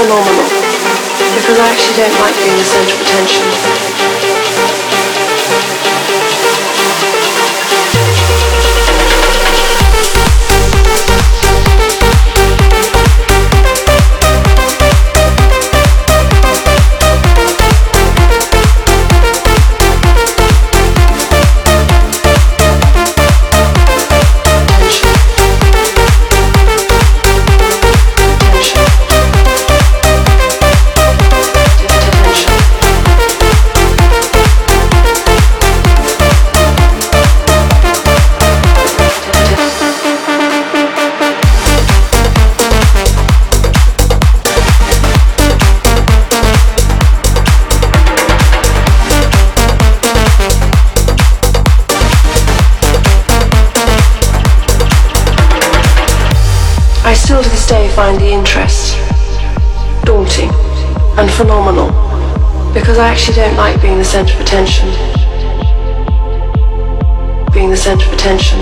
phenomenal because I actually don't like being the centre of. Attention. Because I actually don't like being the centre of attention. Being the centre of attention.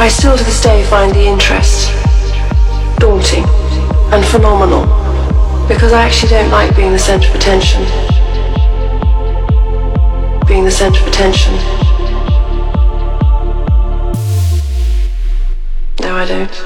I still to this day find the interest daunting and phenomenal because I actually don't like being the centre of attention. Being the centre of attention. No, I don't.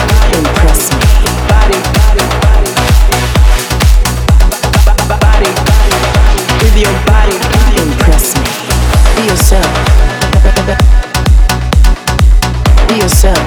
yourself.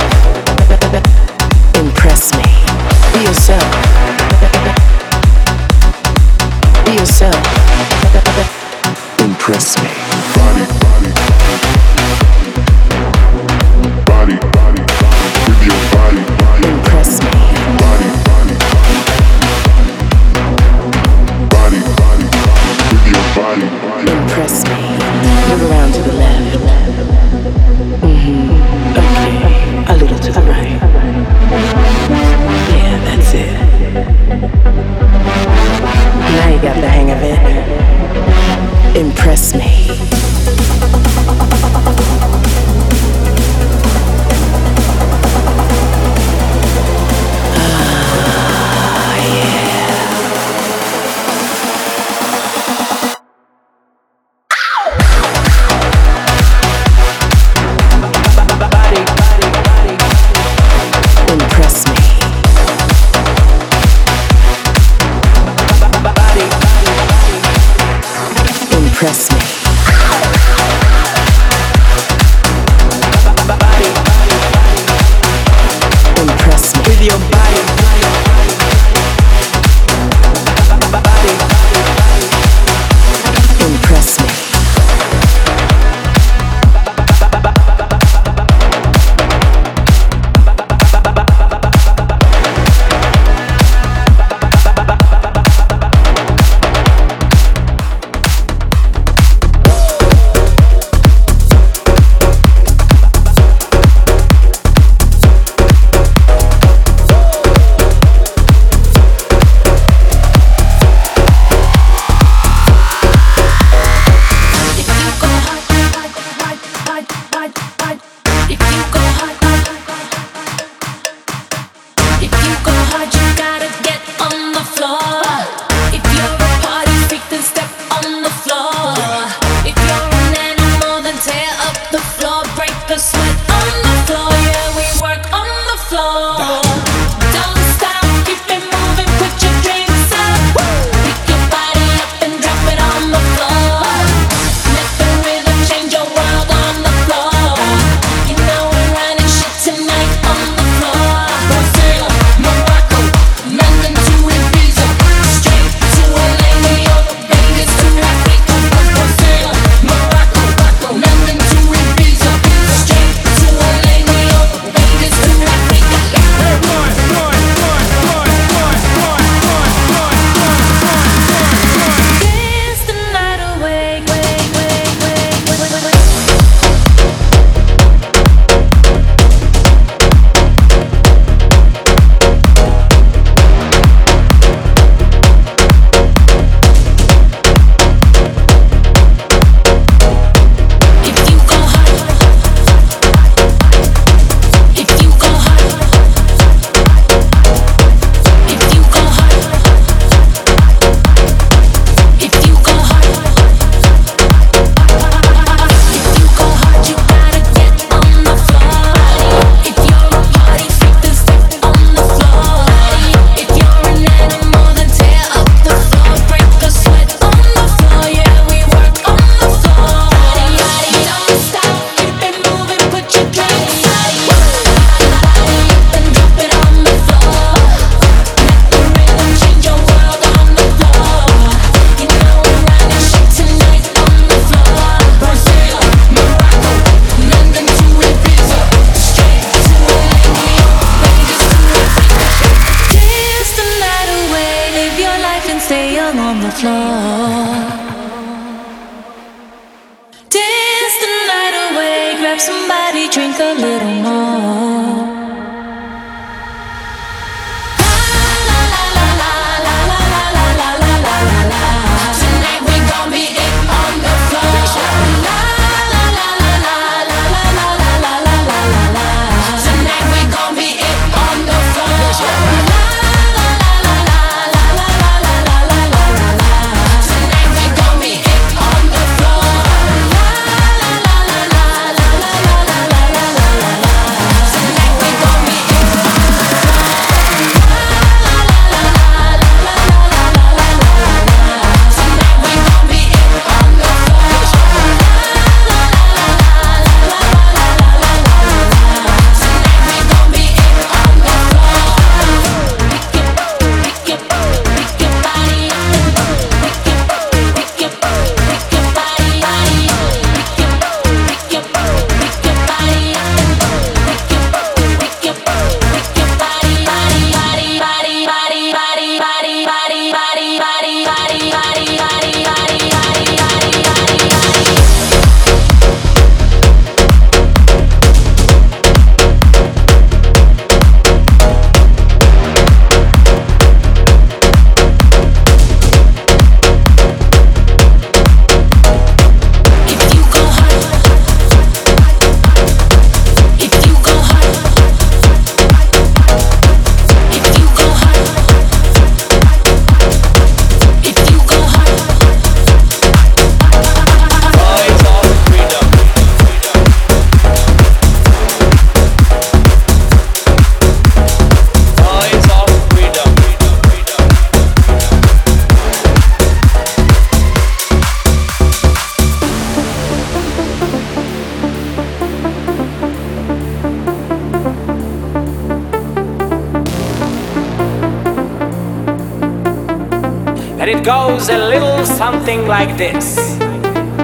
something like this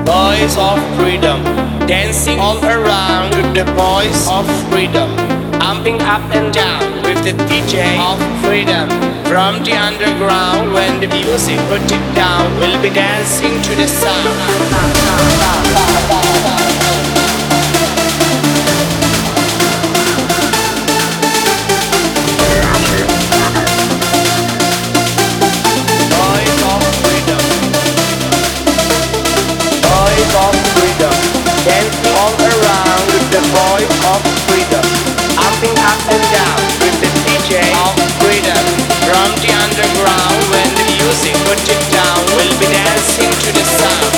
Boys of freedom, dancing all around with the boys of freedom, pumping up and down with the DJ of freedom. From the underground, when the music put it down, we'll be dancing to the sound. of freedom. Up and down with the DJ of freedom. From the underground when the music put it down, we'll be dancing to the sound.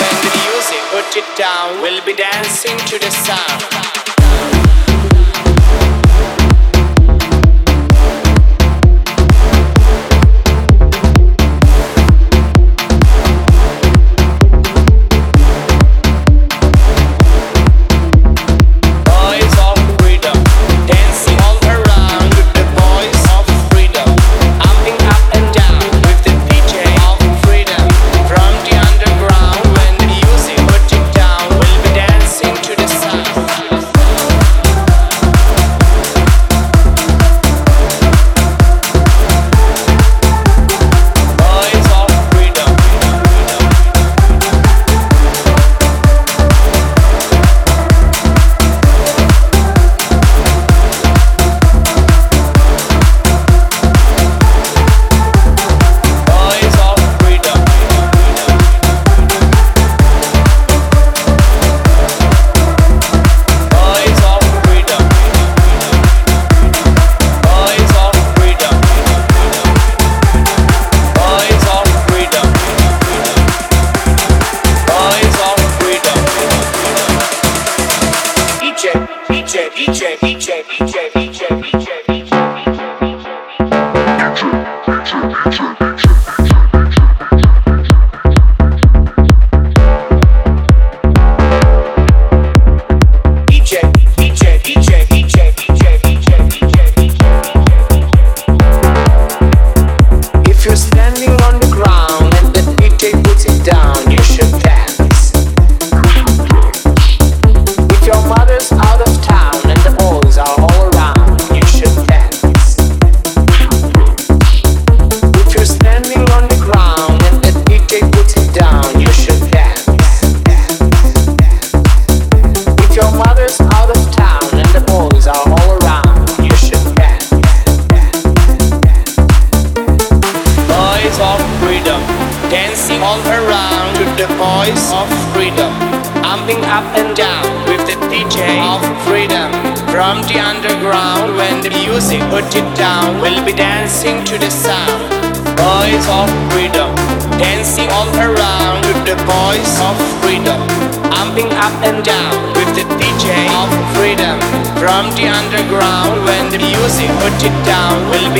When the music put it down, we'll be dancing to the sound.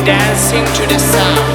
dancing to the sound.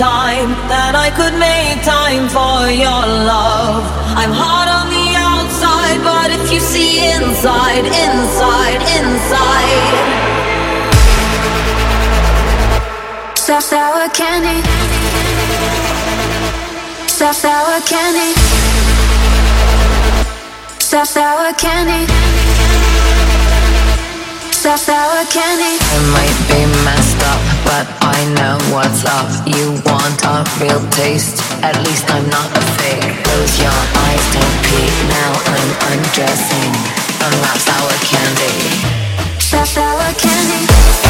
time that I could make time for your love. I'm hard on the outside, but if you see inside, inside, inside. Soft sour candy. Soft sour candy. Soft sour candy. Soft sour candy. I might be messed up, but I know what's up. You want a real taste? At least I'm not a fake. Close your eyes, don't peek. Now I'm undressing. Unwrap sour candy. Sour candy.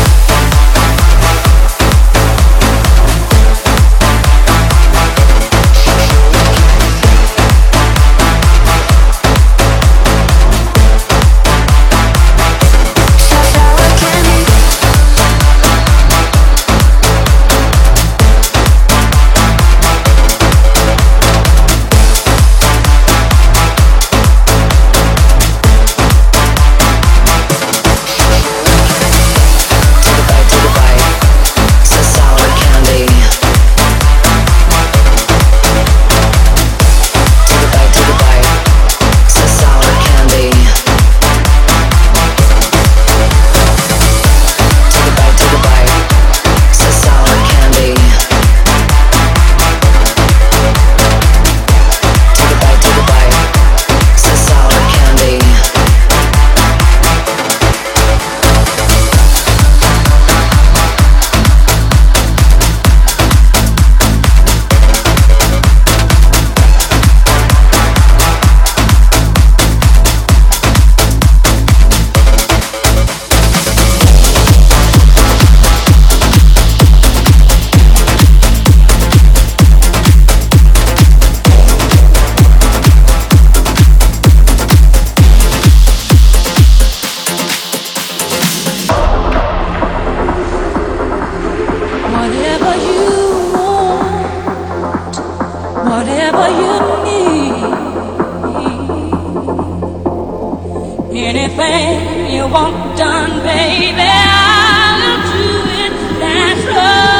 Anything you want done, baby, I'll do it naturally.